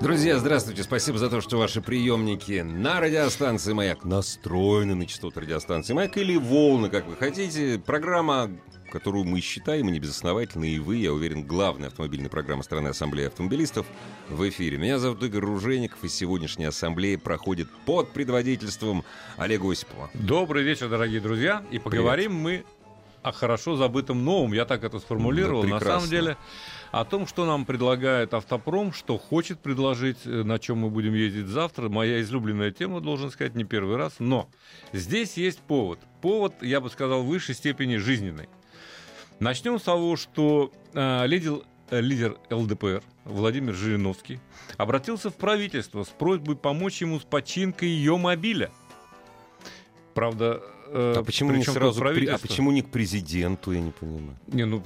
Друзья, здравствуйте. Спасибо за то, что ваши приемники на радиостанции «Маяк» настроены на частоту радиостанции «Маяк» или «Волны», как вы хотите. Программа, которую мы считаем, и не безосновательно, и вы, я уверен, главная автомобильная программа страны Ассамблеи автомобилистов в эфире. Меня зовут Игорь Ружеников, и сегодняшняя ассамблея проходит под предводительством Олега Осипова. Добрый вечер, дорогие друзья. И поговорим мы о хорошо забытом новом. Я так это сформулировал. Да, На самом деле о том, что нам предлагает автопром, что хочет предложить, э, на чем мы будем ездить завтра. Моя излюбленная тема, должен сказать, не первый раз. Но здесь есть повод. Повод, я бы сказал, в высшей степени жизненный. Начнем с того, что э, лидер, э, лидер ЛДПР Владимир Жириновский обратился в правительство с просьбой помочь ему с починкой ее мобиля. Правда, А почему, не сразу, при- а почему не к президенту, я не понимаю. Не, ну,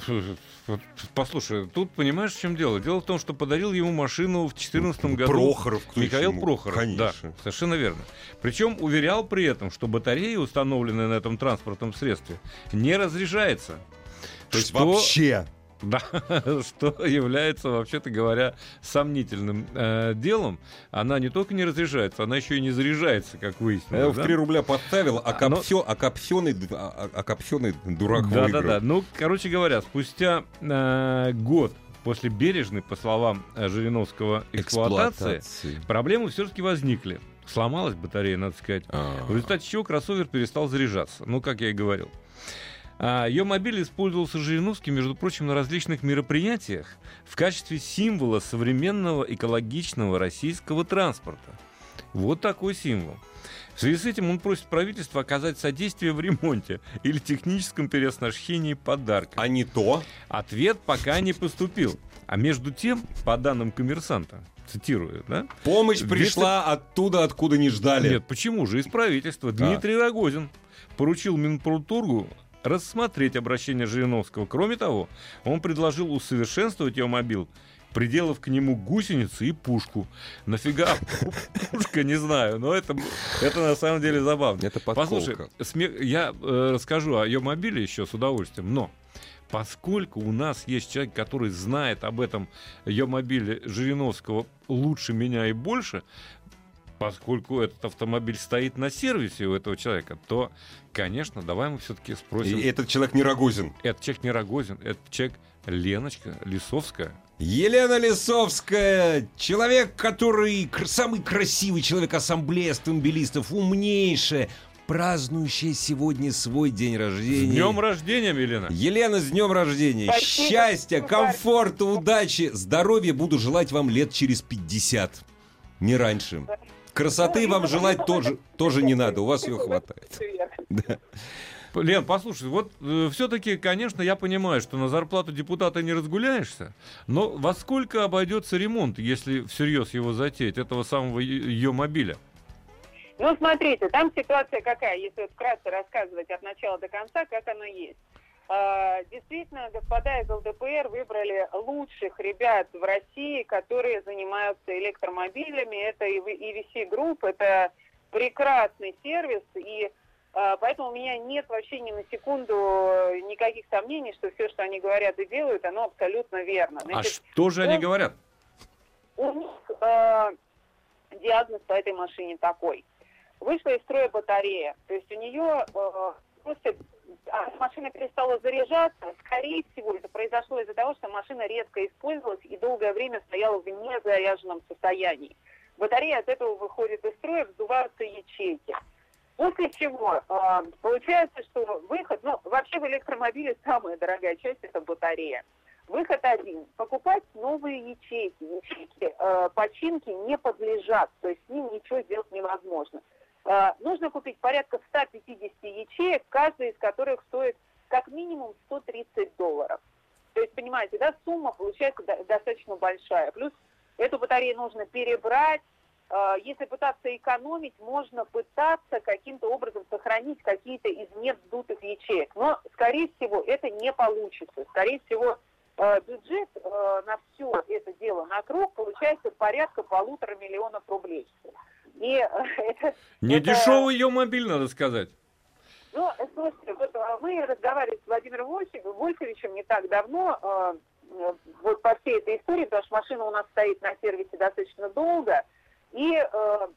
послушай, тут понимаешь, в чем дело? Дело в том, что подарил ему машину в 2014 году Прохоров, кто Михаил ему? Прохоров. Конечно. Да, совершенно верно. Причем уверял при этом, что батарея, установленная на этом транспортном средстве, не разряжается. То есть Что- вообще... Да, что является, вообще-то говоря, сомнительным э, делом. Она не только не разряжается, она еще и не заряжается, как Я выяснилось. его в да? 3 рубля подставил, а, А, копсё- а копсёный, д- а- а копсёный дурак Да, выиграл. да, да. Ну, короче говоря, спустя э, год после бережной, по словам э, Жириновского, эксплуатации, Эксплуатации. проблемы все-таки возникли. Сломалась батарея, надо сказать. А. В результате чего кроссовер перестал заряжаться. Ну, как я и говорил. А, ее мобиль использовался Жириновским, между прочим, на различных мероприятиях в качестве символа современного экологичного российского транспорта. Вот такой символ. В связи с этим он просит правительство оказать содействие в ремонте или техническом переоснащении подарка. А не то. Ответ пока не поступил. А между тем, по данным коммерсанта, цитирую, да? Помощь пришла оттуда, откуда не ждали. Нет, почему же? Из правительства. Дмитрий Рогозин поручил Минпромторгу рассмотреть обращение Жириновского. Кроме того, он предложил усовершенствовать ее мобил, приделав к нему гусеницы и пушку. Нафига пушка, не знаю, но это, это на самом деле забавно. Это подколка. Послушай, смех- я э, расскажу о ее мобиле еще с удовольствием, но поскольку у нас есть человек, который знает об этом ее мобиле Жириновского лучше меня и больше, поскольку этот автомобиль стоит на сервисе у этого человека, то, конечно, давай мы все-таки спросим. И этот человек не Рогозин. Этот человек не Рогозин, этот человек Леночка Лисовская. Елена Лисовская, человек, который самый красивый человек ассамблеи автомобилистов, умнейшая, празднующая сегодня свой день С рождения. днем рождения, Елена! Елена, с днем рождения! Спасибо. Счастья, комфорта, удачи, здоровья буду желать вам лет через 50. Не раньше. Красоты вам желать тоже, тоже не надо, у вас ее хватает. Да. Лен, послушай, вот все-таки, конечно, я понимаю, что на зарплату депутата не разгуляешься, но во сколько обойдется ремонт, если всерьез его затеять, этого самого ее мобиля? Ну, смотрите, там ситуация какая, если вот вкратце рассказывать от начала до конца, как оно есть. А, Действительно, господа из ЛДПР выбрали лучших ребят в России, которые занимаются электромобилями. Это EVC Group, это прекрасный сервис, и а, поэтому у меня нет вообще ни на секунду никаких сомнений, что все, что они говорят и делают, оно абсолютно верно. А Значит, что же они он- говорят? у них э, диагноз по этой машине такой. Вышла из строя батарея, то есть у нее э, просто а, машина перестала заряжаться. Скорее всего, это произошло из-за того, что машина редко использовалась и долгое время стояла в незаряженном состоянии. Батарея от этого выходит из строя, вздуваются ячейки. После чего э, получается, что выход, ну, вообще в электромобиле самая дорогая часть это батарея. Выход один. Покупать новые ячейки. Ячейки э, починки не подлежат, то есть с ним ничего сделать невозможно. Э, нужно купить порядка 150 ячеек, каждая из которых стоит как минимум 130 долларов. То есть, понимаете, да, сумма получается до- достаточно большая. Плюс эту батарею нужно перебрать. Э, Если пытаться экономить, можно пытаться каким-то образом сохранить какие-то из невздутых ячеек. Но, скорее всего, это не получится. Скорее всего, э, бюджет на все это дело на круг получается порядка полутора миллионов рублей. И э, это, Не это- дешевый ее мобиль, надо сказать. ну, э, слушайте, вот мы разговаривали с Владимиром Вольфовичем, не так давно, э, вот по всей этой истории, потому что машина у нас стоит на сервисе достаточно долго, и э,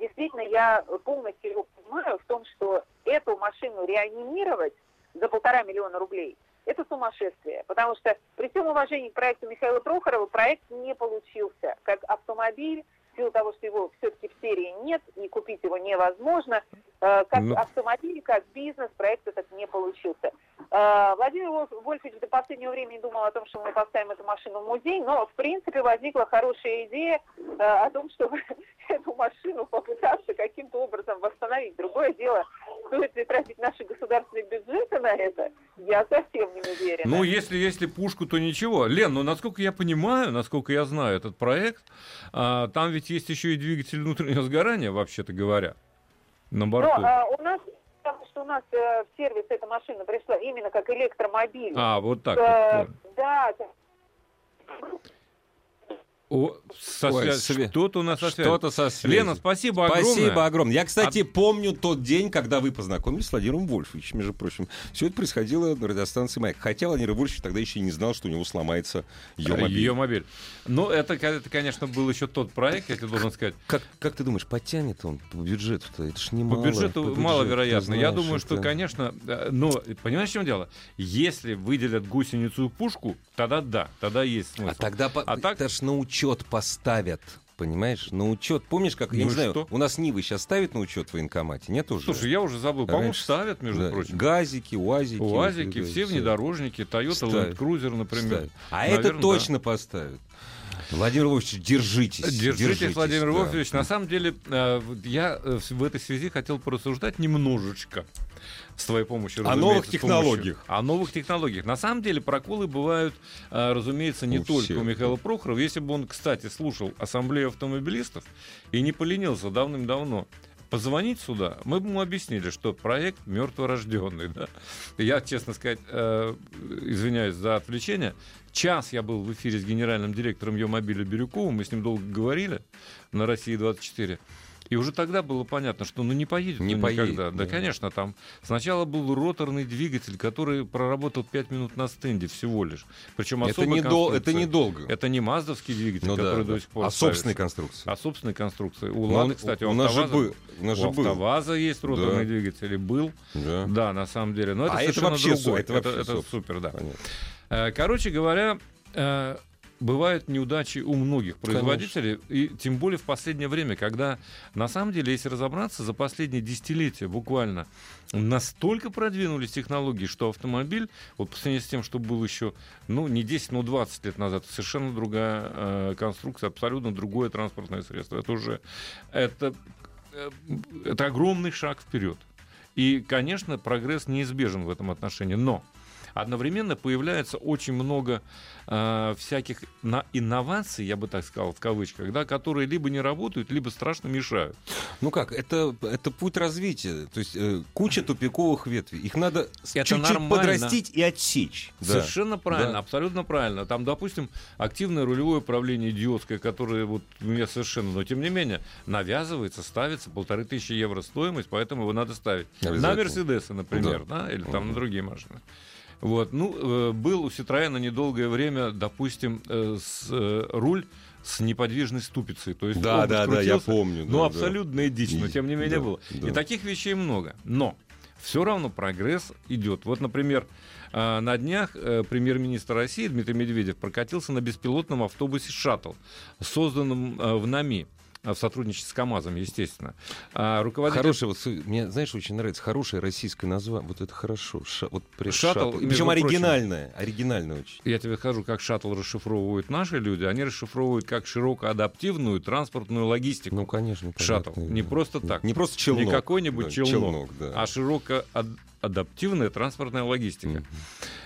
действительно я полностью его понимаю в том, что эту машину реанимировать за полтора миллиона рублей – это сумасшествие, потому что при всем уважении к проекту Михаила Прохорова проект не получился. Как автомобиль, силу того, что его все-таки в серии нет, и купить его невозможно. Э, Как Ну. автомобиль, как бизнес, проект этот не получился. Э, Владимир Вольф- Вольфович до последнего времени думал о том, что мы поставим эту машину в музей, но, в принципе, возникла хорошая идея э, о том, чтобы эту машину попытаться каким-то образом восстановить. Другое дело, стоит ли тратить наши государственные бюджеты на это, я совсем не уверена. Ну, если, если пушку, то ничего. Лен, ну, насколько я понимаю, насколько я знаю этот проект, а, там ведь есть еще и двигатель внутреннего сгорания, вообще-то говоря, на Но борту. а, у нас, потому что у нас э, в сервис эта машина пришла именно как электромобиль. А, вот так. Э, вот. да. О, со Ой, све- Что-то у нас со связью. Что-то со связью. Лена, спасибо огромное. Спасибо огромное. Я, кстати, помню тот день, когда вы познакомились с Владимиром Вольфовичем, между прочим. Все это происходило на радиостанции «Маяк». Хотя Владимир Вольфович тогда еще не знал, что у него сломается ее мобиль. Ее мобиль. Ну, это, это, конечно, был еще тот проект, я тебе должен сказать. Как, как ты думаешь, потянет он по бюджету-то? Это ж По немало. бюджету по бюджету, маловероятно. ты Я знаешь, думаю, что, это- конечно, э, но понимаешь, в чем дело? Если выделят гусеницу и пушку, тогда да, тогда есть смысл. А тогда А так- это ж на учет поставят. Понимаешь, на учет. Помнишь, как, я Ну не и знаю, что? у нас Нивы сейчас ставят на учет в военкомате? Нет уже? Слушай, я уже забыл. По-моему, Раньше- ставят, между Да, прочим. Газики, УАЗики. УАЗики, все да, внедорожники, Toyota Ставят. Land Cruiser, например. ставят. А Наверно, это точно поставят. Владимир Вольфович, держитесь. Держитесь, Владимир да. Вольфович. На самом деле, э, я э, в этой связи хотел порассуждать немножечко с твоей помощью. О новых технологиях. помощью- О новых технологиях. На самом деле проколы бывают, э, разумеется, не У только всех. у Михаила Прохорова. Если бы он, кстати, слушал ассамблею автомобилистов и не поленился давным-давно позвонить сюда, мы бы ему объяснили, что проект мертворожденный. Да? Я, честно сказать, э, извиняюсь за отвлечение, час я был в эфире с генеральным директором Йомобиля Бирюковым, мы с ним долго говорили на России-24. И уже тогда было понятно, что ну не поедет Не он поедет, никогда. Да, да. конечно, там сначала был роторный двигатель, который проработал 5 минут на стенде всего лишь. Причем Это, особая недол- это недолго. Это не маздовский двигатель, Ну который да. до сих пор А собственной конструкции. А собственной конструкции. У Ну, Лады, он- кстати, у у нас же был. У нас же у был. АвтоВАЗа есть роторный Да. двигатель, и был. Да. Да, на самом деле. Но это А это совершенно вообще су- другое. это вообще это супер. супер, да. Понятно. Э, Короче говоря, э, бывают неудачи у многих производителей, и тем более в последнее время, когда, на самом деле, если разобраться, за последние десятилетия буквально настолько продвинулись технологии, что автомобиль, вот по сравнению с тем, что был еще, ну, не 10, но 20 лет назад, совершенно другая э, конструкция, абсолютно другое транспортное средство. Это уже, это, э, это огромный шаг вперед. И, конечно, прогресс неизбежен в этом отношении, но одновременно появляется очень много э, всяких на инноваций, я бы так сказал, в кавычках, да, которые либо не работают, либо страшно мешают. Ну как, это, это путь развития. То есть э, куча тупиковых ветвей. Их надо чуть-чуть подрастить и отсечь. Да. Совершенно правильно, Да. абсолютно правильно. Там, допустим, активное рулевое управление идиотское, которое вот у меня совершенно, но тем не менее, навязывается, ставится полторы тысячи евро стоимость, поэтому его надо ставить. На. Мерседесы, например, да, или там на другие машины. Вот, ну, э, был у Ситроена недолгое время, допустим, э, с, э, руль с неподвижной ступицей. То есть Да, да, да, я помню. да, Ну, да. абсолютная дичь, но тем не менее да, было. да. И таких вещей много. Но все равно прогресс идет. Вот, например, на днях премьер-министр России Дмитрий Медведев прокатился на беспилотном автобусе «Шаттл», созданном в НАМИ в сотрудничестве с КАМАЗом, естественно. А руководитель... Хорошее, вот, мне, знаешь, очень нравится хорошее российское название. Вот это хорошо. Ша- вот прям Шаттл, шаттл. Причем прочим. оригинальное. Оригинальное очень. Я тебе скажу, как шаттл расшифровывают наши люди. Они расшифровывают как широкоадаптивную транспортную логистику. Ну, конечно. Шаттл. понятно, Не да. просто так. Не просто челнок. Не какой-нибудь да, челнок, да. а широко ад- адаптивная транспортная логистика.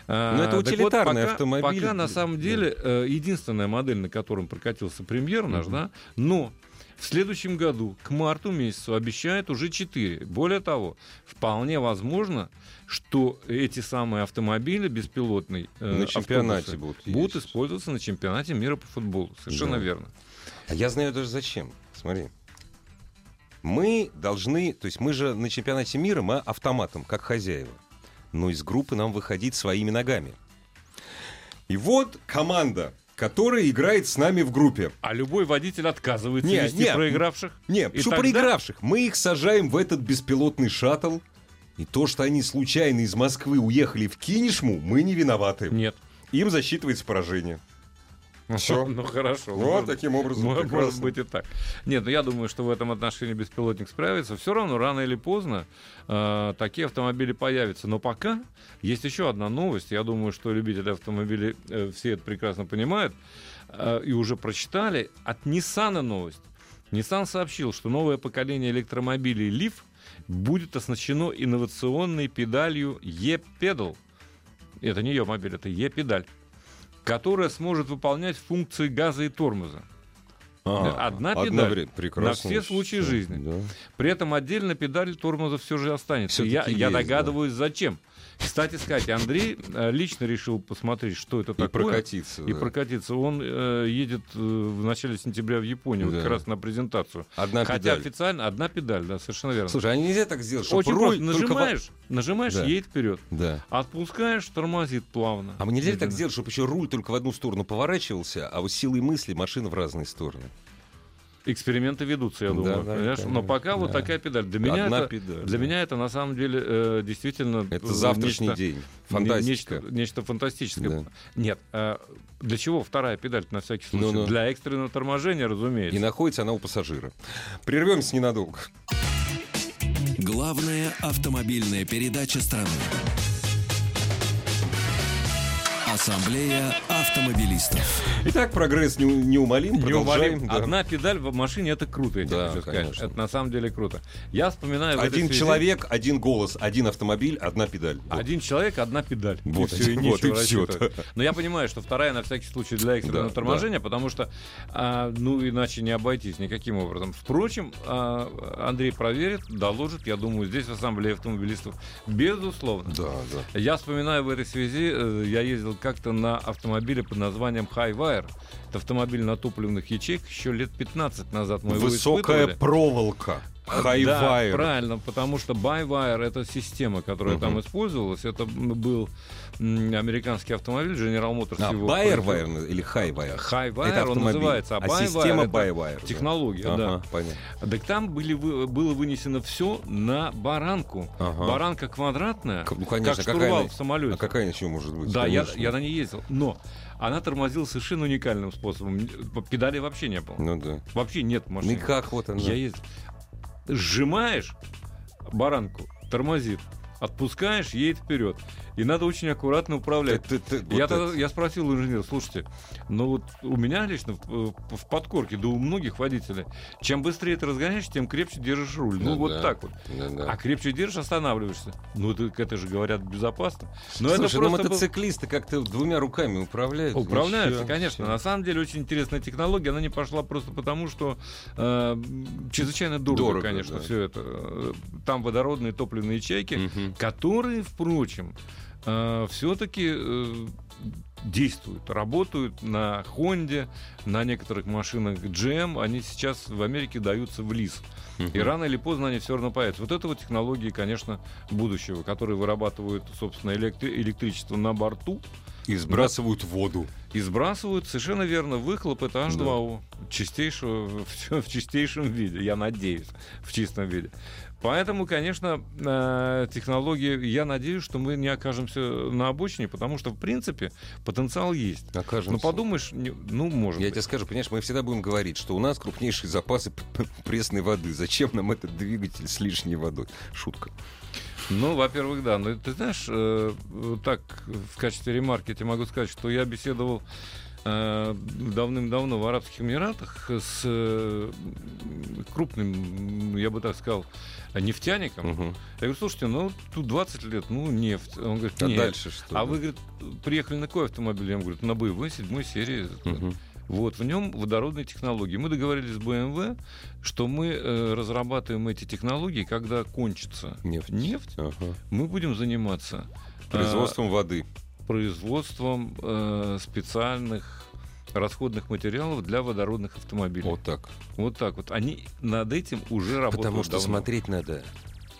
А, Ну, это так вот, утилитарный пока- автомобиль. Пока на самом деле э, единственная модель, на котором прокатился премьер наш, Мгм. да, но в следующем году, к марту месяцу, обещают уже 4. Более того, вполне возможно, что эти самые автомобили беспилотные э, На чемпионате будут будут использоваться на чемпионате мира по футболу. Совершенно Да. верно. А я знаю даже зачем. Смотри. Мы должны, то есть мы же на чемпионате мира, мы автоматом, как хозяева. Но из группы нам выходить своими ногами. И вот команда, которая играет с нами в группе. А любой водитель отказывается Не, вести не, проигравших. Не, И что тогда- проигравших? Мы их сажаем в этот беспилотный шаттл. И то, что они случайно из Москвы уехали в Кинешму, мы не виноваты. Нет. Им засчитывается поражение. Все. Ну хорошо. Вот может- таким образом. Мо- Может прекрасно. быть и так. Нет, ну я думаю, что в этом отношении беспилотник справится. Все равно рано или поздно э, такие автомобили появятся. Но пока есть еще одна новость. Я думаю, что любители автомобилей э, все это прекрасно понимают э, и уже прочитали. От Nissan новость. Nissan сообщил, что новое поколение электромобилей Leaf будет оснащено инновационной педалью E-Pedal. Это не ее мобиль, это E-педаль которая сможет выполнять функции газа и тормоза. А, Одна педаль. Прекрасно. на все случаи жизни. да. При этом отдельно педаль тормоза все же останется. Я, я догадываюсь, зачем. Кстати сказать, Андрей э, лично решил посмотреть, что это И такое. прокатиться. И да. прокатиться. Он э, едет э, в начале сентября в Японию, вот Да. как раз на презентацию. Одна Хотя педаль. официально одна педаль, да, совершенно верно. Слушай, а нельзя так сделать, чтобы Очень руль просто. только во- Нажимаешь, нажимаешь, Да. едет вперед. Да. Отпускаешь, тормозит плавно. А мы нельзя так сделать, чтобы еще руль только в одну сторону поворачивался, а вот силой мысли машина в разные стороны? Эксперименты ведутся, я Да, думаю. да, понимаешь? конечно. Но пока вот Да. такая педаль. Для меня, Одна это, педаль, для да. меня это на самом деле э, действительно Это э, завтрашний нечто- день. Фантастика. Нечто, нечто фантастическое. Да. Нет, э, для чего вторая педаль на всякий случай? Ну-ну. Для экстренного торможения, разумеется. И находится она у пассажира. Прервемся ненадолго. Главная автомобильная передача страны. Ассамблея автомобилистов. Итак, прогресс не- неумолим. Продолжаем. Неумолим. да. Одна педаль в машине это круто, я тебе Да, хочу сказать. конечно. Это на самом деле круто. Я вспоминаю Один связи- человек, один голос, один автомобиль, одна педаль. Вот. Один человек, одна педаль. Вот, и всё, и вот, и рассчитывать. Но я понимаю, что вторая на всякий случай для экстренного Да, торможения, потому что, а, ну, иначе не обойтись никаким образом. Впрочем, а, Андрей проверит, доложит, я думаю, здесь в Ассамблее автомобилистов, безусловно. Да, да. Я вспоминаю в этой связи, э, я ездил как-то на автомобиле под названием Highwire. Это автомобиль на топливных ячейках еще лет 15 назад мы его Высокая испытывали. проволока. Да, Хайвайр. правильно, потому что By-Wire это система, которая Мгм. там использовалась. Это был американский автомобиль General Motors. А, его или Хайвайр? Hi-Wire Это он автомобиль. называется, а, А система да. технология, Ага, да. понятно. Так там были, было вынесено все на баранку. Ага. Баранка квадратная, ну, конечно, как какая штурвал она- в самолете. А какая еще может быть? Да, я, Конечно. я на ней ездил. Но она тормозила совершенно уникальным способом. Педали вообще не было. Ну да. Вообще нет Ну машины. и как вот она? Я ездил. Сжимаешь баранку, тормозит. Отпускаешь, едет вперед. И надо очень аккуратно управлять. Ты- ты- ты- я, вот тогда- это. я спросил у инженера, слушайте, ну вот у меня лично в, в подкорке, да у многих водителей, чем быстрее ты разгоняешь, тем крепче держишь руль. ну Ну вот да. так вот. Да-да. А крепче держишь, останавливаешься. Ну так это же говорят безопасно. Но Слушай, это ну просто был- мотоциклисты как-то двумя руками управляют. Управляются, Вообще, конечно. вообще. На самом деле очень интересная технология. Она не пошла просто потому, что э, чрезвычайно дорого, Дорого, конечно, да. все это. Э, Там водородные топливные ячейки, Мгм. которые, впрочем, все-таки действуют, работают на Хонде, на некоторых машинах GM. Они сейчас в Америке даются в лиз. Мгм. И рано или поздно они все равно появятся. Вот это вот технологии, конечно, будущего, которые вырабатывают, собственно, электри- электричество на борту, И сбрасывают воду. и сбрасывают совершенно верно выхлоп это H2O чистейшего, в, в чистейшем виде, я надеюсь, в чистом виде. Поэтому, конечно, э, технологии, я надеюсь, что мы не окажемся на обочине, потому что, в принципе, потенциал есть. Окажемся. Ну, подумаешь, ну, может Я быть. тебе скажу, понимаешь, мы всегда будем говорить, что у нас крупнейшие запасы пресной воды. Зачем нам этот двигатель с лишней водой? Шутка. Ну, во-первых, да. Но ты знаешь, э, так, в качестве ремарки я тебе могу сказать, что я беседовал давным-давно в Арабских Эмиратах с э, крупным, я бы так сказал, нефтяником. Мгм. Я говорю, слушайте, ну тут 20 лет, ну нефть. Он говорит, А нет. дальше что? А вы, говорит, приехали на какой автомобиль? Я ему говорю, на боевой седьмой серии. Мгм. Вот, в нем водородные технологии. Мы договорились с BMW, что мы э, разрабатываем эти технологии, когда кончится Нефть. нефть, Ага. мы будем заниматься э, Производством воды. Производством э, специальных расходных материалов для водородных автомобилей. Вот так. Вот так вот. Они над этим уже работают Потому что давно. смотреть надо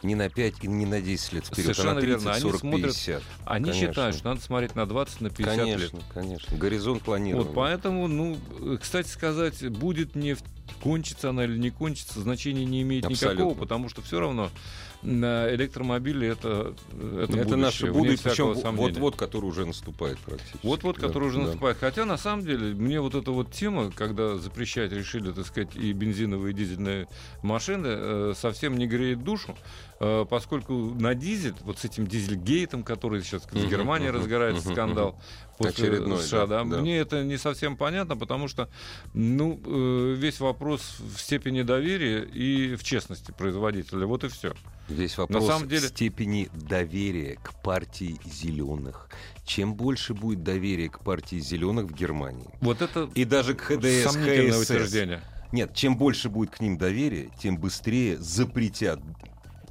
не на 5 и не на 10 лет вперед, а Совершенно на 30, верно. Они 40, смотрят- 50. Они Конечно. считают, что надо смотреть на 20, на 50 лет. Конечно, конечно. Горизонт планирования. Вот поэтому, ну, э, кстати сказать, будет нефть, кончится она или не кончится, значения не имеет никакого, Абсолютно. потому что все равно электромобили это, это, Это, наше вне будущее, причем сомнения. вот-вот, который уже наступает практически. Вот-вот, Да, который уже да. наступает. Хотя, на самом деле, мне вот эта вот тема, когда запрещать решили, так сказать, и бензиновые, и дизельные машины, э, совсем не греет душу, поскольку на дизель, вот с этим дизельгейтом, который сейчас в Германии разгорается скандал, после Очередной, США, да, да, да. мне это не совсем понятно, потому что, ну, э, весь вопрос в степени доверия и в честности производителя. Вот и все. Весь вопрос самом деле- степени доверия к партии зеленых. Чем больше будет доверия к партии зеленых в Германии, Вот это и даже к ХДС, ХСС, утверждение. Нет, чем больше будет к ним доверия, тем быстрее запретят.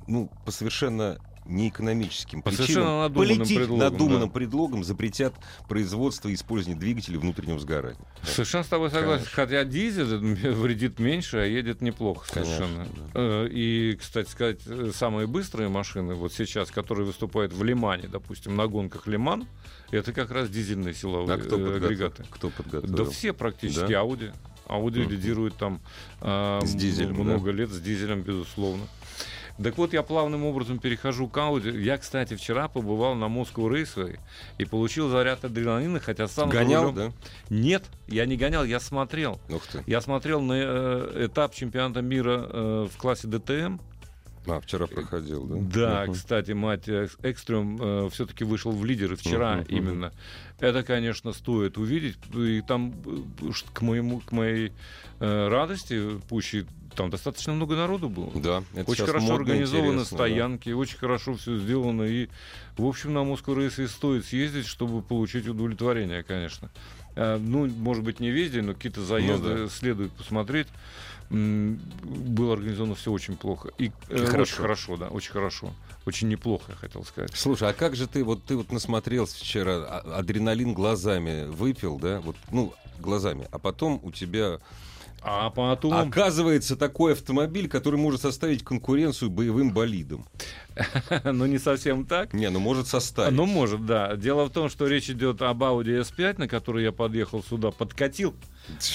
Ну, по совершенно неэкономическим По причинам, совершенно надуманным полити- предлогам, надуманным да. предлогом запретят производство и использование двигателей внутреннего сгорания. Совершенно с тобой согласен. Конечно. Хотя дизель вредит меньше, а едет неплохо Конечно, совершенно. да. Э, И, кстати сказать, э, самые быстрые машины, вот сейчас, которые выступают в Лимане, допустим, на гонках Лиман, это как раз дизельные силовые А кто э, агрегаты. Кто подготовил? Да все практически Да? Audi. Audi Мгм. лидирует там э, С дизелем, да? много лет с дизелем, безусловно. Так вот, я плавным образом перехожу к Audi. Я, кстати, вчера побывал на Москву Рейсовой и получил заряд адреналина, хотя сам Гонял, да? Нет, я не гонял, я смотрел. Ух ты. Я смотрел на э, этап чемпионата мира э, в классе ДТМ. А, вчера проходил, да? Да, Мгм. кстати, мать э, Экстрем все-таки вышел в лидеры вчера мгм. именно. Это, конечно, стоит увидеть. И там, э, к, моему, к моей э, радости, пуще, там достаточно много народу было. Да, это Очень хорошо модно, организованы интересно, да. стоянки, очень хорошо все сделано. И, в общем, на Москву рейсы стоит съездить, чтобы получить удовлетворение, конечно. Э, Ну, может быть, не везде, но какие-то заезды Ну да. следует посмотреть. Было организовано все очень плохо. И, э, очень хорошо. хорошо, да, очень хорошо. Очень неплохо, я хотел сказать. Слушай, а как же ты вот ты вот насмотрелся вчера, а- адреналин глазами выпил, да? Вот, ну, глазами, а потом у тебя А потом... оказывается такой автомобиль, который может составить конкуренцию боевым болидам. ну, не совсем так. Не, ну может составить. Ну, может, да. Дело в том, что речь идет об Audi S5, на который я подъехал сюда, подкатил,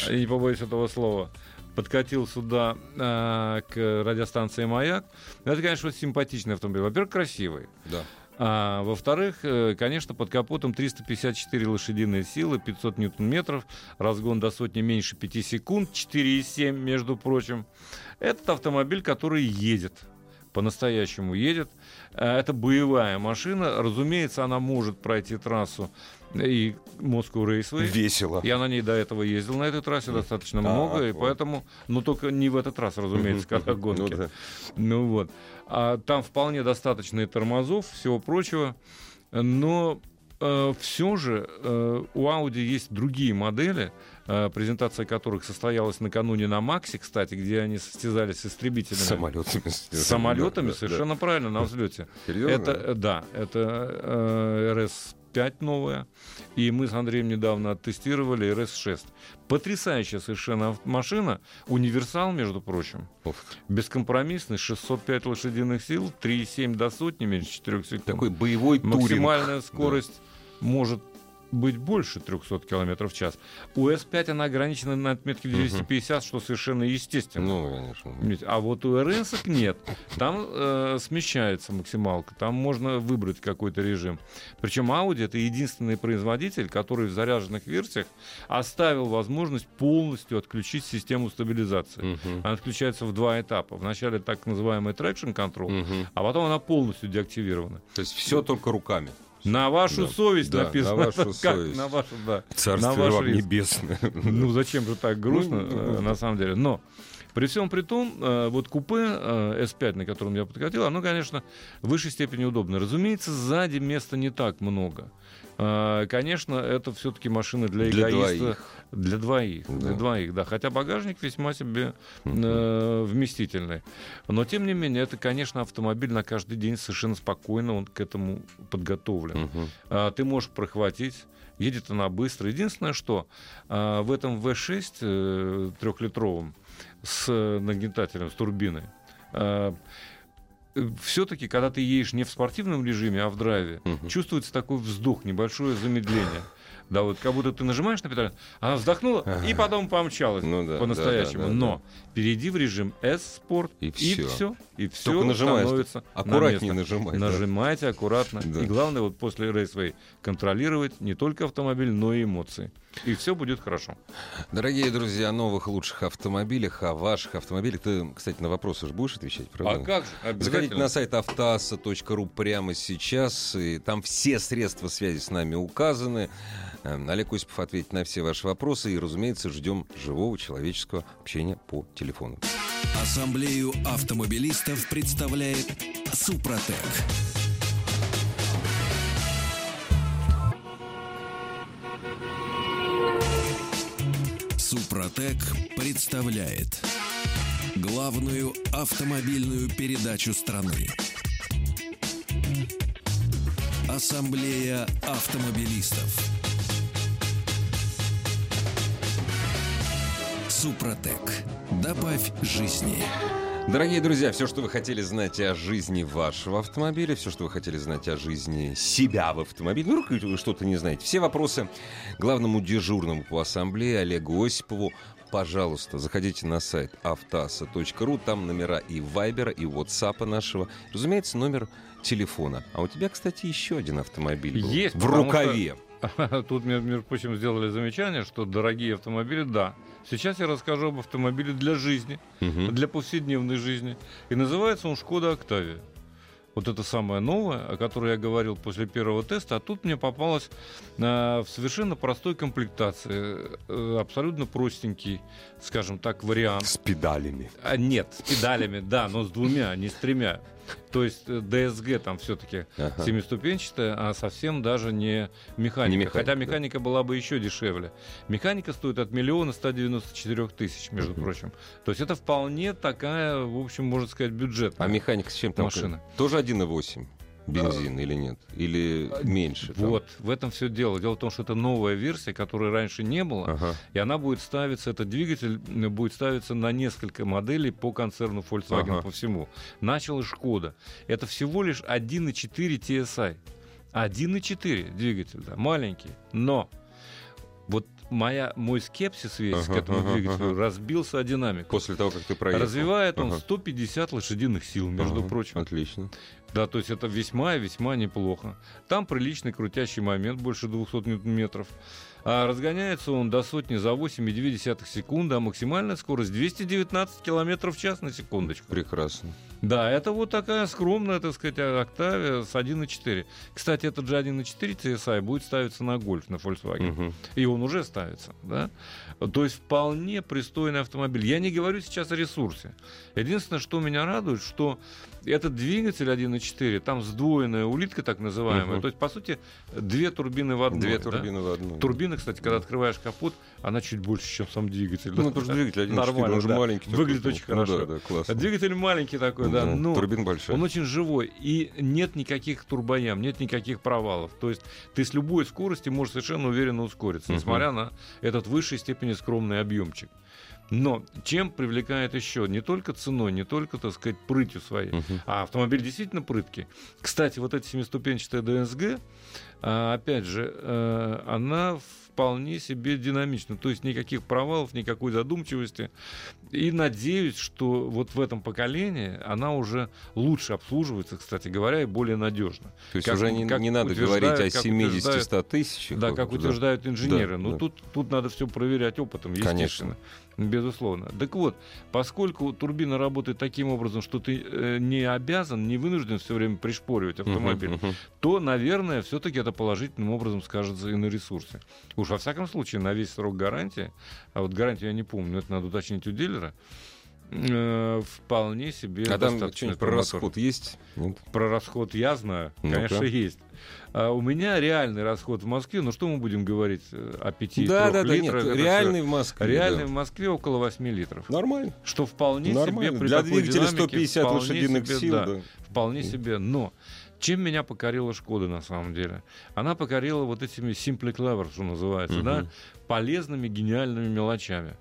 я не побоюсь этого слова, подкатил сюда а, к радиостанции «Маяк». Это, конечно, очень симпатичный автомобиль. Во-первых, красивый. Да. А, во-вторых, э, конечно, под капотом 354 лошадиные силы, 500 ньютон-метров, разгон до сотни меньше 5 секунд, 4,7, между прочим. Этот автомобиль, который едет, по-настоящему едет. Э, Это боевая машина. Разумеется, она может пройти трассу и Москву рейсовый. Весело. Я на ней до этого ездил на этой трассе достаточно Так, много, и вот. поэтому, ну только не в этот раз, разумеется, когда гонки. Ну да. Ну вот. А там вполне достаточно и тормозов, всего прочего. Но все же э, у Audi есть другие модели, э, презентация которых состоялась накануне на Максе, кстати, где они состязались с истребителями. С самолетами. С самолетами, Да, да, совершенно правильно, на взлете. да. Серьезно? Это, э, да, это э, RS5 новая. И мы с Андреем недавно оттестировали RS6. Потрясающая совершенно машина. Универсал, между прочим. Бескомпромиссный, 605 лошадиных сил, 3,7 до сотни, меньше 4 секунд. Такой боевой туринг. Максимальная скорость может быть больше 300 км в час. У S5 она ограничена на отметке 250, что совершенно естественно. Ну, конечно. А вот у РС нет. Там э, смещается максималка, там можно выбрать какой-то режим. Причем Audi это единственный производитель, который в заряженных версиях оставил возможность полностью отключить систему стабилизации. Мгм. Она отключается в два этапа. Вначале так называемый traction control, Мгм. а потом она полностью деактивирована. То есть все только руками. На вашу Да. совесть Да, написано. на вашу Как совесть. на вашу, да. На Царствие ваш вам риск. небесное. Ну зачем же так грустно, Ну, э, ну, на самом деле. Но при всем при том, э, вот купе э, S5, на котором я подкатил, оно, конечно, в высшей степени удобно. Разумеется, сзади места не так много. Э, Конечно, это все-таки машина для, Для эгоиста. двоих. Для двоих. Да. Для двоих, да. Хотя багажник весьма себе э, вместительный. Но, тем не менее, это, конечно, автомобиль на каждый день совершенно спокойно, он к этому подготовлен. А, ты можешь прохватить. Едет она быстро. Единственное, что а, в этом V6 э, трехлитровом с э, нагнетателем, с турбиной, все-таки, когда ты едешь не в спортивном режиме, а в драйве, Мгм. чувствуется такой вздох, небольшое замедление. Да, вот как будто ты нажимаешь на педаль, она вздохнула и потом помчалась Ну да, по-настоящему. да, да, да, Но перейди в режим S-спорт, И и все, и все Только нажимаешь. становится на Аккуратнее место. нажимай. да. Нажимайте аккуратно. Да. И главное, вот после рейсвей контролировать не только автомобиль, но и эмоции. И все будет хорошо. Дорогие друзья, о новых лучших автомобилях, о ваших автомобилях. Ты, кстати, на вопросы же будешь отвечать, правда? А как же? Заходите Обязательно. на сайт автоаса.ру прямо сейчас, и там все средства связи с нами указаны. Эм, Олег Осипов ответит на все ваши вопросы, и, разумеется, ждем живого человеческого общения по телефону. Ассамблею автомобилистов представляет Супротек. Супротек представляет главную автомобильную передачу страны. Ассамблея автомобилистов. Супротек. Добавь жизни. Дорогие друзья, все, что вы хотели знать о жизни вашего автомобиля, все, что вы хотели знать о жизни себя в автомобиле, ну, вы что-то не знаете, все вопросы главному дежурному по ассамблее Олегу Осипову, пожалуйста, заходите на сайт автоаса.ру, там номера и Вайбера, и WhatsApp нашего, разумеется, номер телефона. А у тебя, кстати, еще один автомобиль был Есть, в рукаве. Тут, между между прочим, сделали замечание, что дорогие автомобили, да. Сейчас я расскажу об автомобиле для жизни, Мгм. для повседневной жизни. И называется он «Шкода Октавия». Вот это самое новое, о которой я говорил после первого теста, а тут мне попалось а, в совершенно простой комплектации, э, абсолютно простенький, скажем так, вариант. С педалями. А, нет, с педалями, да, но с двумя, а не с тремя. То есть э, DSG там все-таки Ага. семиступенчатая, а совсем даже не механика. Не механика, Хотя да. механика была бы еще дешевле. Механика стоит от миллиона 194 тысяч, между Мгм. прочим. То есть это вполне такая, в общем, можно сказать, бюджетная. А механика с чем там? Машина. Тоже 1,8 бензин или нет? Или меньше? там? Вот, в этом все дело. Дело в том, что это новая версия, которой раньше не было. Ага. И она будет ставиться, этот двигатель м, будет ставиться на несколько моделей по концерну Volkswagen Ага. по всему. Начал и Шкода. Это всего лишь 1.4 TSI. 1.4 двигатель, да, маленький. Но моя, мой скепсис весь к Ага, этому ага, двигателю ага. разбился о динамику. После того, как ты проехал. Развивает он Ага. 150 лошадиных сил, между Ага, прочим. Отлично. Да, то есть это весьма и весьма неплохо. Там приличный крутящий момент, больше 200 ньютон-метров. А разгоняется он до сотни за 8,2 секунды, а максимальная скорость 219 километров в час на секундочку. Прекрасно. Да, это вот такая скромная, так сказать, Октавия с 1.4. Кстати, этот же 1.4 TSI будет ставиться на гольф, на Volkswagen. Мгм. И он уже ставится, да? То есть вполне пристойный автомобиль. Я не говорю сейчас о ресурсе. Единственное, что меня радует, что этот двигатель 1.4, там сдвоенная улитка так называемая, Мгм. то есть, по сути, две турбины в одной. Две да? турбины в одну. Турбина, кстати, когда открываешь капот, она чуть больше, чем сам двигатель. Ну, да? потому что двигатель 1.4, Нормально, он же да. маленький. Выглядит очень Ну хорошо. Да, да, классно. А Двигатель маленький такой, да, Да, но Турбина большая. он очень живой, и нет никаких турбоям, нет никаких провалов. То есть ты с любой скорости можешь совершенно уверенно ускориться, Мгм. несмотря на этот в высшей степени скромный объемчик. Но чем привлекает еще? Не только ценой, не только, так сказать, прытью своей, Мгм. а автомобиль действительно прыткий. Кстати, вот эти семиступенчатые ДСГ, а, опять же, э, она вполне себе динамична. То есть никаких провалов, никакой задумчивости. И надеюсь, что вот в этом поколении она уже лучше обслуживается, кстати говоря, и более надежно. То есть Как- уже не, как не надо говорить о как 70-100 тысячах. Да, как утверждают инженеры. Да, Но да. Тут, тут надо все проверять опытом, Конечно. естественно. Безусловно. Так вот, поскольку турбина работает таким образом, что ты э, не обязан, не вынужден все время пришпоривать автомобиль, Мгм, мгм. то, наверное, все-таки это положительным образом скажется и на ресурсе. Уж во всяком случае, на весь срок гарантии, а вот гарантию я не помню, это надо уточнить у дилера, э, вполне себе А там что-нибудь про расход есть? Нет? Про расход я знаю, Ну-ка. конечно, есть. А у меня реальный расход в Москве, ну что мы будем говорить э, о 5 Да, да, да, нет, литрах? это реальный в всё- Москве. Реальный да. в Москве около 8 литров. Нормально. Что вполне Нормально. себе при Для двигателя динамике 150 вполне лошадиных себе, сил, да, да. Вполне себе. Но чем меня покорила Шкода на самом деле? Она покорила вот этими simply clever, что называется, Мгм. да, полезными, гениальными мелочами.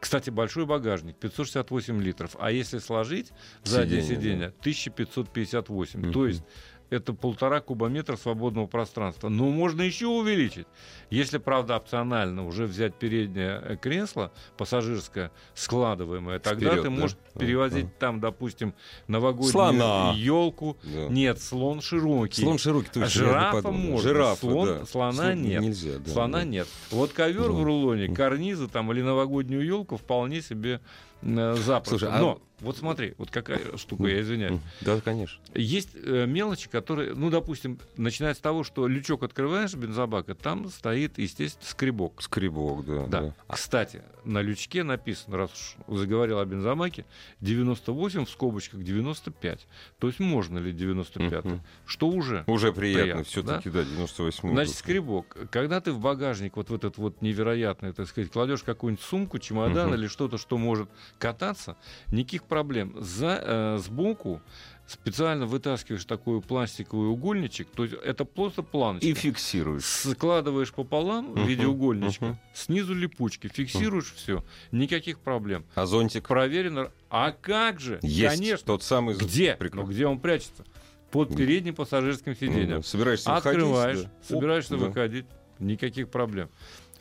Кстати, большой багажник, 568 литров. А если сложить заднее Сиденье, сиденье, 1558. Мгм. То есть это полтора кубометра свободного пространства. Но можно еще увеличить. Если, правда, опционально уже взять переднее э, кресло пассажирское, складываемое, тогда Вперед, ты да? можешь А, перевозить там, допустим, новогоднюю Слона. елку. Да. Нет, слон широкий. Слон широкий, А точно. жирафа можно, Жирафа, слон- да. слона Слон нет. Нельзя, да. Слона да. нет. Вот ковер в Да. рулоне, карнизы там или новогоднюю елку вполне себе э, запросто. Слушай, а- Но вот смотри, вот какая штука, я извиняюсь. Да, конечно. Есть э, мелочи, которые, ну, допустим, начиная с того, что лючок открываешь бензобака, там стоит, естественно, скребок. Скребок, да. Да. да. Кстати, на лючке написано, раз уж заговорил о бензобаке, 98 в скобочках 95. То есть можно ли 95 Мгм. Что уже? Уже приятно, Приятно, все-таки, да, 98 Значит, скребок. Когда ты в багажник вот в этот вот невероятный, так сказать, кладешь какую-нибудь сумку, чемодан Мгм. или что-то, что может кататься, никаких проблем. За, э, сбоку специально вытаскиваешь такой пластиковый угольничек, то есть это просто планочка. И фиксируешь. Складываешь пополам в виде угольничка, мгм. снизу липучки, фиксируешь все, никаких проблем. А зонтик? Проверено. А как же? Есть. Конечно. Тот самый... Где? Прекрасно. Ну, где он прячется? Под передним пассажирским Ну, сиденьем. да. Собираешься выходить, Открываешь, да. собираешься Оп, да. выходить, никаких проблем.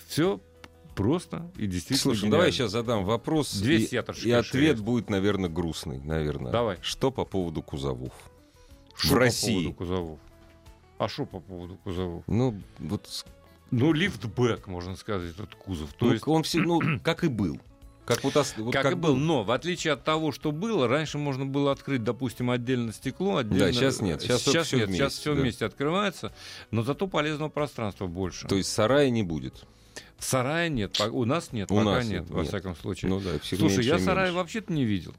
Все просто и действительно Слушай, ну давай я гениально. сейчас задам вопрос. Две и, сеточки и ответ шесть. будет, наверное, грустный, наверное. Давай. Что по поводу кузовов? Шо в по России. поводу кузовов? А что по поводу кузовов? Ну, вот... Ну, лифтбэк, можно сказать, этот кузов. То ну, есть, он все, ну, как и был. Как вот, вот как, и был, но в отличие от того, что было, раньше можно было открыть, допустим, отдельно стекло, отдельно... щас нет, щас только всё нет, сейчас вместе, все да. вместе открывается, но зато полезного пространства больше. То есть сарая не будет. Сарая нет, по- у нас нет, У пока нас нет, нет, во нет. всяком случае. Ну да, Слушай, меньше я сарая вообще-то не видел.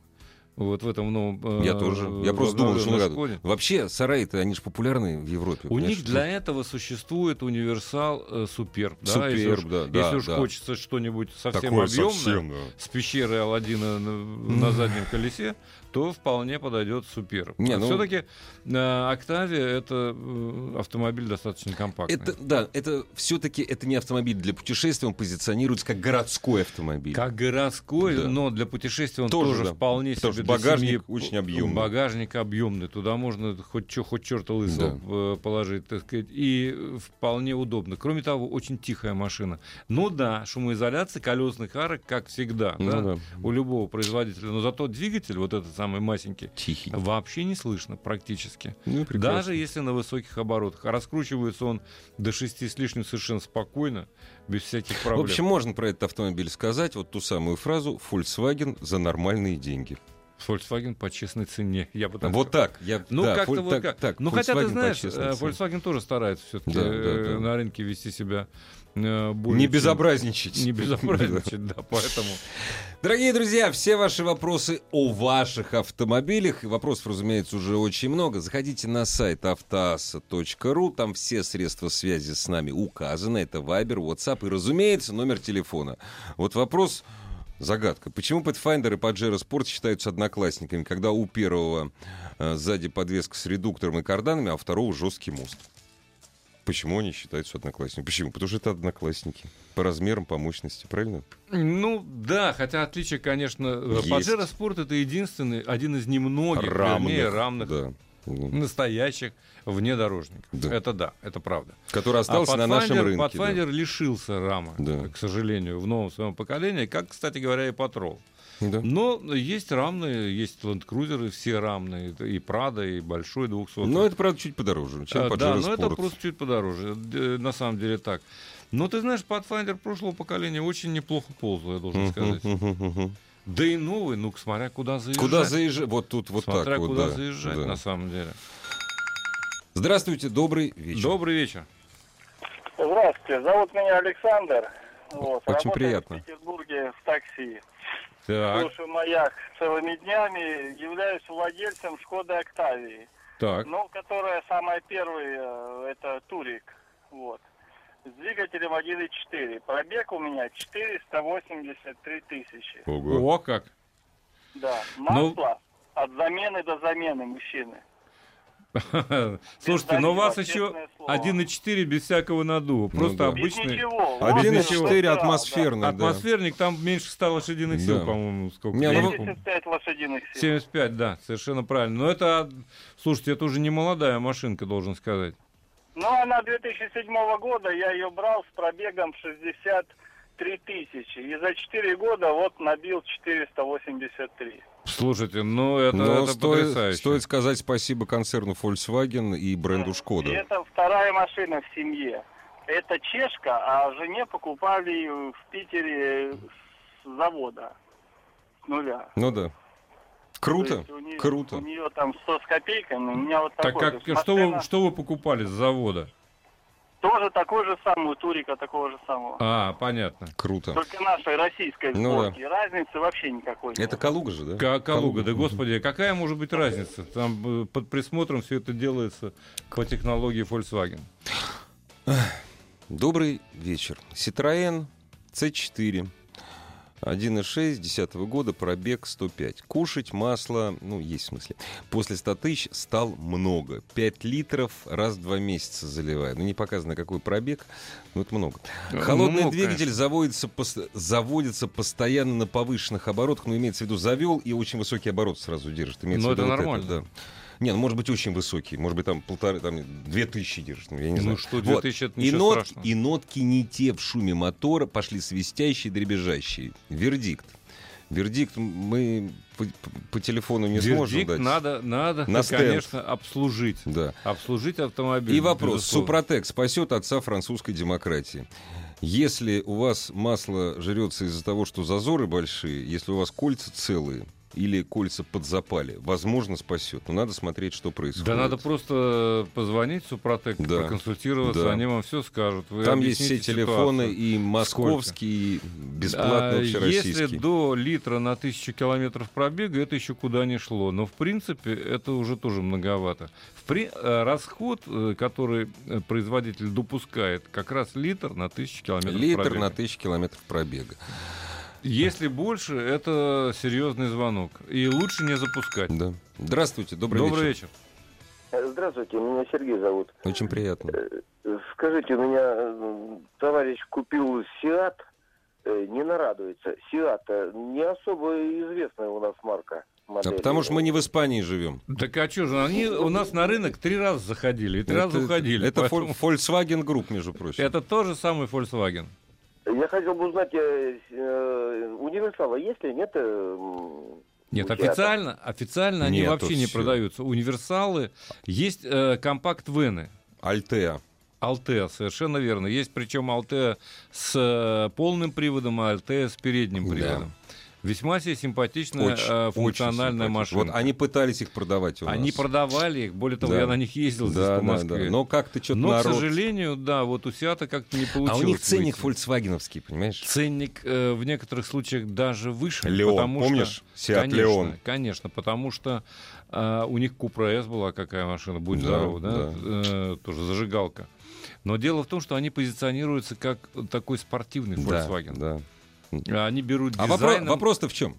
Вот в этом новом... Я э, тоже. Я просто думал, что ну, как- «Шкоде». Вообще, сараи-то, они же популярны в Европе. У них для этого существует универсал э, Суперб. да, Суперб, если уж, да, да, если уж да. хочется что-нибудь совсем Такое объемное, совсем, да. с пещерой Алладина на, на заднем колесе, то вполне подойдет Суперб. Не, ну- Все-таки Октавия это э, автомобиль достаточно компактный. Это, да, это все-таки это не автомобиль для путешествий, он позиционируется как городской автомобиль. Как городской, Да. но для путешествий он Тоже, тоже, да. вполне Потому себе что багажник семьи очень объемный. Багажник объемный, туда можно хоть чё, хоть черта лысого э, положить, так сказать, и э, вполне удобно. Кроме того, очень тихая машина. Ну да, шумоизоляция колесных арок, как всегда, Ну да, да. у любого производителя. Но зато двигатель, вот этот самый масенький, Тихий. вообще не слышно практически. Ну, прекрасно. Даже если на высоких оборотах. А раскручивается он до шести с лишним совершенно спокойно, без всяких В проблем. общем, можно про этот автомобиль сказать вот ту самую фразу «Volkswagen за нормальные деньги». Volkswagen по честной цене. Я бы так вот так. Я, Ну, да, как-то вот так, как. так, ну, хотя ты Volkswagen знаешь, честной э. Volkswagen тоже старается все-таки Да, да, да. на рынке вести себя э, более Не безобразничать. Не безобразничать, да, поэтому... Дорогие друзья, все ваши вопросы о ваших автомобилях. И Вопросов, разумеется, уже очень много. Заходите на сайт автоаса.ру. Там все средства связи с нами указаны. Это Viber, WhatsApp и, разумеется, номер телефона. Вот вопрос... Загадка. Почему Pathfinder и Pajero Sport считаются одноклассниками, когда у первого э, сзади подвеска с редуктором и карданами, а у второго жесткий мост? Почему они считаются одноклассниками? Почему? Потому что это одноклассники. По размерам, по мощности, правильно? Ну, да, хотя отличие, конечно... Есть. Pajero Sport это единственный, один из немногих, Равных, вернее, равных да. Настоящих внедорожников. Да. Это да, это правда. Который остался а на нашем Pathfinder- рынке. да. Pathfinder лишился рамок, Да. к сожалению, в новом своем поколении, как, кстати говоря, и Патрол. Да. Но есть рамные, есть ленд-крузеры, все рамные, и Прада, и большой 200 Но это, правда, чуть подороже, чем А, Pajero да, но это просто чуть подороже. Д- На самом деле так. Но ты знаешь, Pathfinder прошлого поколения очень неплохо ползал, я должен сказать. Да и новый, ну, смотря куда заезжать. Куда заезжать? Вот тут вот Смотря так вот, куда да, заезжать, да. на самом деле. Здравствуйте, добрый вечер. Добрый вечер. Здравствуйте, зовут меня Александр. Вот, Очень приятно. в Петербурге в такси. Так, Слушаю маяк целыми днями, являюсь владельцем Шкоды Октавии. так. Ну, которая самая первая, э, это Турик. Вот. С двигателем 1.4. Пробег у меня 483 тысячи. Ого. О, как. Да. Ну- Масло от замены до замены мужчины. Слушайте, но у вас еще честное слово. 1.4 без всякого наддува. Ну Просто да. Без обычный ничего. Вот Один и это вот четыре да, да. атмосферный, да. атмосферник, там меньше 100 лошадиных сил, Да. по-моему, сколько. Не, ну, 75 лошадиных сил. 75, да, совершенно правильно. Но это, слушайте, это уже не молодая машинка, должен сказать. Ну, она 2007 года, я ее брал с пробегом 63 тысячи. И за 4 года вот набил 483. Слушайте, ну это, Но это стоит, потрясающе. стоит сказать спасибо концерну Volkswagen и бренду И Шкода. это вторая машина в семье. Это чешка, а жене покупали в Питере с завода. С нуля. Ну да. То Круто, есть у нее, круто. У нее там 100 с копейками, у меня вот Так такой. как, То есть что, вы, что вы покупали с завода? Тоже такой же самый, Турика такого же самого. А, понятно. Круто. Только нашей российской Ну да. сборки. Разницы вообще никакой. нет. Это Калуга же, да? Ка- Калуга, да Мгм. господи, какая может быть разница? Там э, под присмотром все это делается по технологии Volkswagen. Добрый вечер. Citroën C4. 1.6 10 года, пробег 105. Кушать масло, ну, есть в смысле. После 100 тысяч стал много. 5 литров раз в 2 месяца заливаю. Ну, не показано, какой пробег, но это много. Ну, Холодный много, двигатель конечно. заводится, пос- заводится постоянно на повышенных оборотах, но имеется в виду завел и очень высокий оборот сразу держит. Имеется Ну, в виду это вот нормально. да. Не, ну, может быть, очень высокий. Может быть, там полторы, там, две тысячи держит. Ну, я не Ну знаю. что, Вот. 2000 это и, нот- страшного. и нотки не те в шуме мотора, пошли свистящие, дребезжащие. Вердикт. Вердикт мы по, по телефону не сможем Вердикт дать. надо, надо На стенд. конечно, обслужить. Да. Обслужить автомобиль. И вопрос. безусловно. Супротек спасет отца французской демократии. Если у вас масло жрется из-за того, что зазоры большие, если у вас кольца целые или кольца подзапали, возможно, спасет. Но надо смотреть, что происходит. Да надо просто позвонить в Супротек, Да. проконсультироваться, Да. они вам все скажут. Вы Там есть все телефоны ситуацию. и московские, и бесплатно А, общероссийские. Если до литра на тысячу километров пробега, это еще куда не шло. Но, в принципе, это уже тоже многовато. В при- э, Расход, э, который э, производитель допускает, как раз литр на тысячу километров Литр пробега. на тысячу километров пробега. Если больше, это серьезный звонок. И лучше не запускать. Да. Здравствуйте, добрый, Добрый вечер. вечер. Здравствуйте, меня Сергей зовут. Очень приятно. Э, Скажите, у меня э, товарищ купил Сиат, э, не нарадуется. Сиат э, не особо известная у нас марка. А модель. потому что мы не в Испании живем. Так а что же, они у нас на рынок три раза заходили и три раза Это- уходили. Это поэтому Vol- Volkswagen Group, между прочим. Это тоже самый Volkswagen. Я хотел бы узнать, э, э, универсала есть ли, нет? э, Нет, официально, официально они Нету вообще не всё. продаются. Универсалы, есть э, компакт-вены. Альтеа. Алтеа, совершенно верно. Есть причем Алтеа с э, полным приводом, а Алтеа с передним Да. приводом. Весьма себе симпатичная Очень, очень функциональная симпатично. машина. Вот они пытались их продавать у нас. Они продавали их, более того, Да. я на них ездил здесь да, по да, Москве. да. Но как-то что-то Но, народ... к сожалению, да, вот у Сиата как-то не А получилось. у них ценник выйти. фольксвагеновский, понимаешь? Ценник э, в некоторых случаях даже выше. Леон, потому помнишь? Что, Seat конечно, Леон. Конечно, потому что э, у них Купра С была какая машина, будь Да, здоров, да, да. Э, тоже зажигалка. Но дело в том, что они позиционируются как такой спортивный Volkswagen. Да, да. А Они берут А дизайном... вопро- вопрос-то в чем?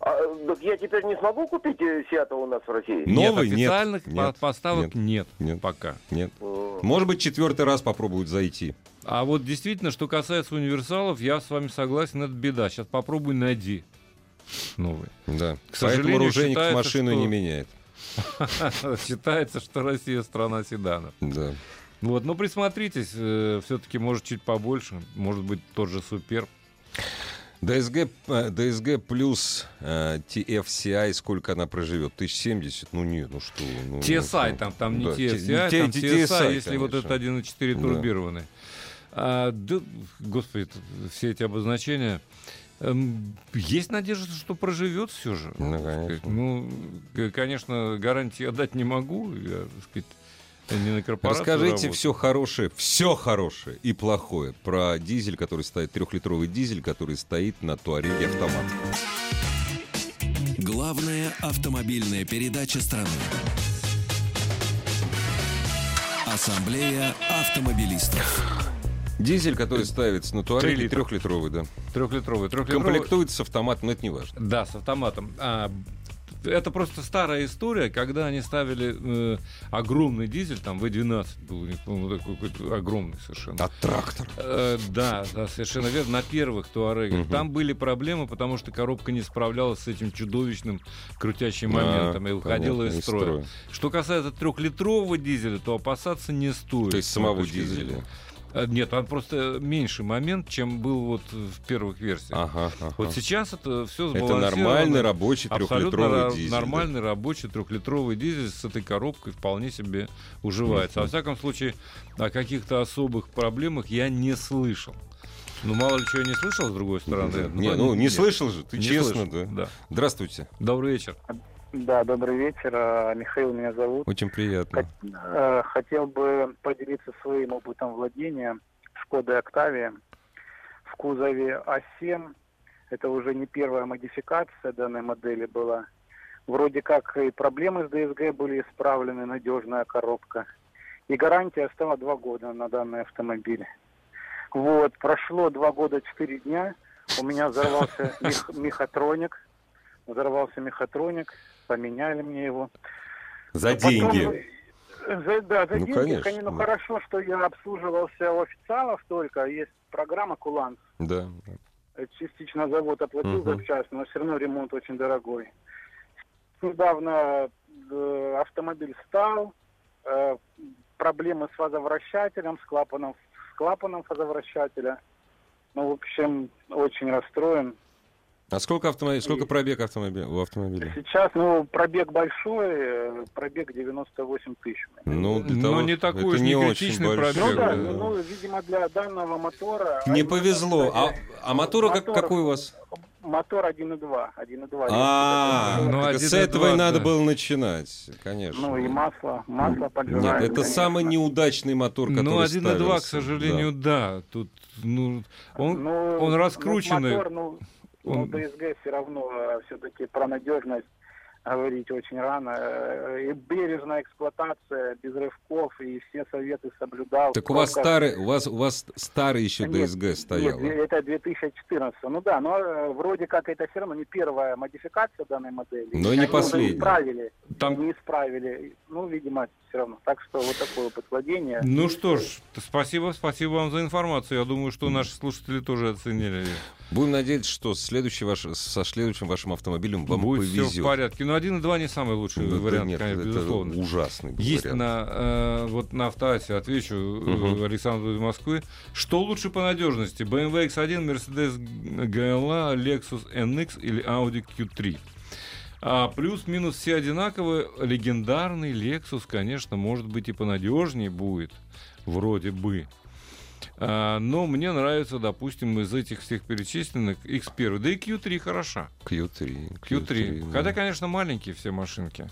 А, так я теперь не смогу купить э, Сиата у нас в России? Нет, Новый? Нет, официальных по- нет, поставок нет, нет. пока. Нет. Э, Может быть, четвертый раз попробуют зайти. А вот действительно, что касается универсалов, я с вами согласен, это беда. Сейчас попробуй найди новый. Да. К Поэтому сожалению, оружейник считается, машину что- не меняет. Считается, что Россия страна седанов. Да. Вот, но присмотритесь, все-таки может чуть побольше, может быть тот же Супер. DSG, э, DSG плюс э, TFCI, сколько она проживет? 1070? Ну нет, ну что? Ну, TSI, ну, там, там не да, TFCI, T- там T- TSI, TSI, если вот конечно. это 1.4 Да. турбированный. А, да, господи, все эти обозначения. Эм, Есть надежда, что проживет все же. Ну, конечно. Ну, конечно, гарантии я дать не могу. Я, сказать, не Расскажите все хорошее, все хорошее и плохое про дизель, который стоит, трехлитровый дизель, который стоит на Туареге автомат. Главная автомобильная передача страны. Ассамблея автомобилистов. Дизель, который ставится на литра. трехлитровый, да. Трехлитровый. трехлитровый. Комплектуется с автоматом, но это не важно. Да, с автоматом. А, это просто старая история, когда они ставили э, огромный дизель, там V12 был у них, по-моему, такой огромный совершенно. А трактор? Э, да, да, совершенно верно. На первых туарегах. Мгм. Там были проблемы, потому что коробка не справлялась с этим чудовищным крутящим моментом и выходила понятно, из строя. Что касается трехлитрового дизеля, то опасаться не стоит. То есть самого точки дизеля. Э, Нет, он просто меньше момент, чем был вот в первых версиях. Ага, ага. Вот сейчас это все Это нормальный рабочий трехлитровый дизель. да. нормальный рабочий трехлитровый дизель с этой коробкой вполне себе уживается. Во всяком случае, о каких-то особых проблемах я не слышал. Ну, мало ли чего я не слышал, с другой стороны. Не, ну не нет, слышал же, ты не честно, слышал, да. да. Здравствуйте, Добрый вечер. Да, добрый вечер. А, Михаил меня зовут. очень приятно. Э, Хотел бы поделиться своим опытом владения Шкода Октавия в кузове А7. Это уже не первая модификация данной модели была. Вроде как и проблемы с ДСГ были исправлены, надежная коробка. И гарантия стала два года на данный автомобиль. Вот, прошло два года, четыре дня. У меня взорвался мех- мехатроник. Взорвался мехатроник. Поменяли мне его. За Потом, деньги. За, да, за Ну, деньги, конечно, конечно. Ну, да. хорошо, что я обслуживался у официалов только. Есть программа «Куланс». Да. Частично завод оплатил Мгм. запчасти, но все равно ремонт очень дорогой. Недавно э, автомобиль стал. э, проблемы с фазовращателем, с клапаном, с клапаном фазовращателя. Ну, в общем, очень расстроен. А сколько автомобилей, сколько пробег автомобиля, у автомобиля? Сейчас, ну, пробег большой, э, пробег 98 тысяч. Ну, для Ну, того- не такой уж не не очень критичный большой, Ну да, да. ну, ну, видимо, для данного мотора... Не повезло. А, а мотора как, Мотор- какой у вас? Мотор 1.2. 1.2. А, Ну, один с этого и надо было начинать, конечно. Ну и масло, масло поджирает. Нет, это самый неудачный мотор, который Ну, 1.2, к сожалению, да. Тут, ну, он, Ну, он ну, раскрученный. Ну, Он- ну, ДСГ все равно все-таки про надежность говорить очень рано. Э, И бережная эксплуатация, без рывков, и все советы соблюдал. Так у вас Только- старый, у вас, у вас старый еще Нет, ДСГ стоял. Нет, это 2014. Ну да, но э, вроде как это все равно не первая модификация данной модели. Но И не последняя. Исправили. Там- Не исправили. Ну, видимо, все равно. Так что вот такое опыт владения. Ну что ж, спасибо, спасибо вам за информацию. Я думаю, что наши слушатели тоже оценили ее. Будем надеяться, что следующий ваш, со следующим вашим автомобилем вам Будет повезет. все в порядке. Но 1.2 не самый лучший Да, да вариант, нет, конечно, это безусловно. ужасный Есть вариант. на, э, вот на автоасе, отвечу Мгм. Александру из Москвы. Что лучше по надежности? BMW X1, Mercedes GLA, Lexus NX или Audi Q3? А плюс-минус все одинаковые. Легендарный Lexus, конечно, может быть и понадежнее будет. Вроде бы. А, но мне нравится, допустим, из этих всех перечисленных X1. Да и Q3 хороша. Q3. Q3. да. Хотя, конечно, маленькие все машинки.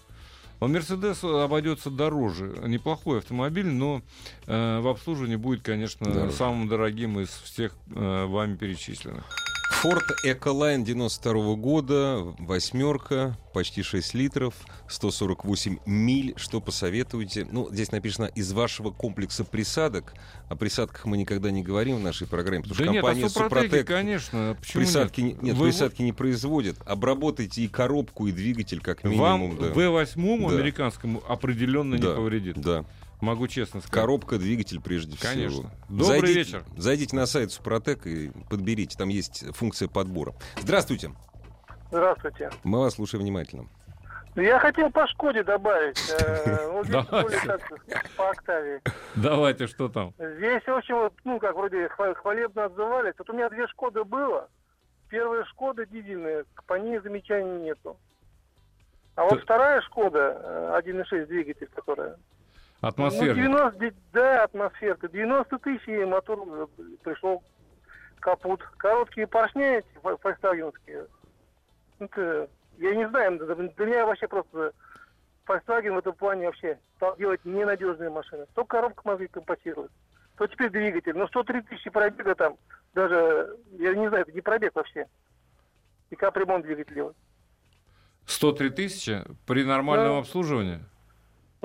Но Мерседес обойдется дороже. Неплохой автомобиль, но э, в обслуживании будет, конечно, Дороже. самым дорогим из всех э, вами перечисленных. Ford Ecoline 92 года, восьмерка, почти 6 литров, 148 миль. Что посоветуете? Ну, здесь написано из вашего комплекса присадок. О присадках мы никогда не говорим в нашей программе, потому да что нет, компания а Супротек конечно. Почему присадки не, нет, Вы- присадки не производит. Обработайте и коробку, и двигатель как Вам минимум. да. V8 Да. американскому определенно Да, не повредит. Да. Могу честно сказать. Коробка, двигатель прежде Конечно. всего. Добрый зайдите, вечер. Зайдите на сайт Супротек и подберите. Там есть функция подбора. Здравствуйте. Здравствуйте. Мы вас слушаем внимательно. Я хотел по Шкоде добавить. э, по. Давайте, что там? Здесь, в общем, вот, ну, как вроде хва- хвалебно отзывались. Вот у меня две Шкоды было. Первая Шкода дизельная, по ней замечаний нету. А вот вторая Шкода, э, 1.6 двигатель, которая... Ну, Атмосферник. 90, да, атмосферка. 90 тысяч и мотор пришел капут. Короткие поршни эти, фо- фольксвагеновские. Это, я не знаю, для меня вообще просто Volkswagen в этом плане вообще стал делать ненадежные машины. То коробка могли компенсировать, то теперь двигатель. Но 103 тысячи пробега там, даже, я не знаю, это не пробег вообще. И капремонт двигатель делать. 103 тысячи при нормальном Да. обслуживании?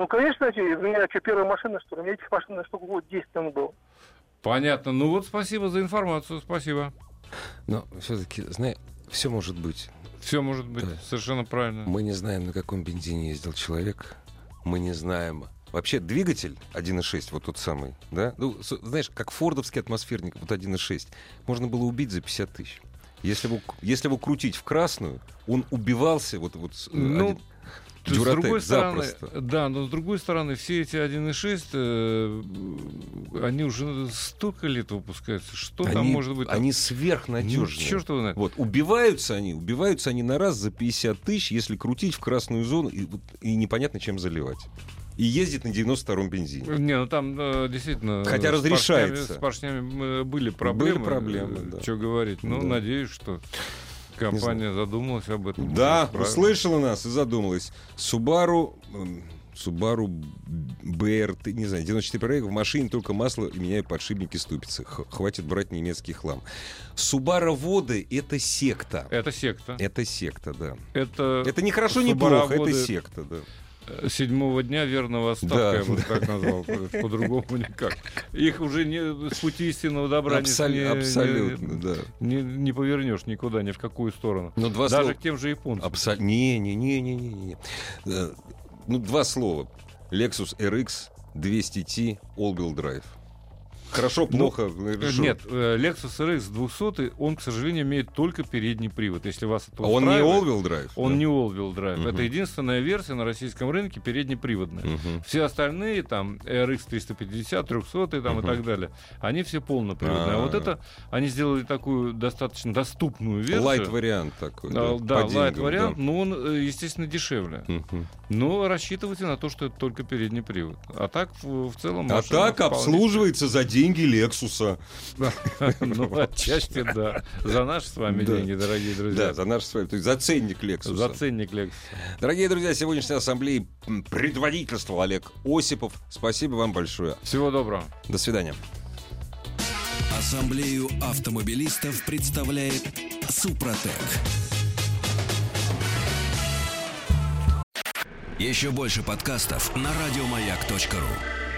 Ну, конечно, у меня что, первая машина, что ли? У меня этих машин штук вот 10 там было. Понятно. Ну вот спасибо за информацию, спасибо. Но все-таки, знаешь, все может быть. Все может быть Да. совершенно правильно. Мы не знаем, на каком бензине ездил человек. Мы не знаем. Вообще двигатель 1.6, вот тот самый, да? Ну, знаешь, как фордовский атмосферник, вот 1.6, можно было убить за 50 тысяч. Если его, если его крутить в красную, он убивался, вот, вот с- Ну, один- То есть, Дюротек с другой стороны, запросто. да, но с другой стороны, все эти 1.6, э, они уже столько лет выпускаются. Что там они, может быть? там? они Ну, сверхнадежные. черт его знает. Вот, убиваются они, убиваются они на раз за 50 тысяч, если крутить в красную зону и, и непонятно чем заливать. И ездить на 92-м бензине. Не, ну там э, действительно... Хотя с разрешается. поршнями- С поршнями э, были проблемы. проблемы, да. Что говорить. Ну, Да. надеюсь, что компания задумалась об этом. Да, услышала нас и задумалась. Subaru, Subaru BRT, не знаю, 94 пробега, в машине только масло и меняю подшипники ступицы. Х- хватит брать немецкий хлам. Subaru воды — это секта. Это секта. Это секта, да. Это, Это не хорошо, не плохо, это секта, да. Седьмого дня верного остатка, Да, я бы так назвал. По-другому никак. Их уже не, с пути истинного добра не- Абсол- не, абсолютно, да. не, не повернешь никуда, ни в какую сторону. Но два Даже слова. к тем же японцам. Абсо- Не, не, не, не, не, не. Э, Ну, два слова. Lexus RX 200T All-Wheel Drive. Хорошо, плохо. Э, решил. Нет, э, Lexus RX 200, он, к сожалению, имеет только передний привод. Если вас это А он не All-Wheel Drive? Он да? не all-wheel drive. Мгм. Это единственная версия на российском рынке переднеприводная. Мгм. Все остальные, там, RX 350, 300 там, Мгм. и так далее, они все полноприводные. А, вот А. это, они сделали такую достаточно доступную версию. Лайт-вариант такой. А, да, Да, по лайт деньгам, вариант, да. но он, э, естественно, дешевле. Мгм. Но рассчитывайте на то, что это только передний привод. А так, в, целом... А так обслуживается за деньги Лексуса. Ну, отчасти, да. За наши с вами Да. деньги, дорогие Да, друзья. за наш с вами, то есть за ценник Лексуса. За ценник Lexus. Дорогие друзья, сегодняшней ассамблеи м, предводительствовал Олег Осипов. Спасибо вам большое. Всего доброго. До свидания. Ассамблею автомобилистов представляет Супротек. Еще больше подкастов на радиомаяк.ру.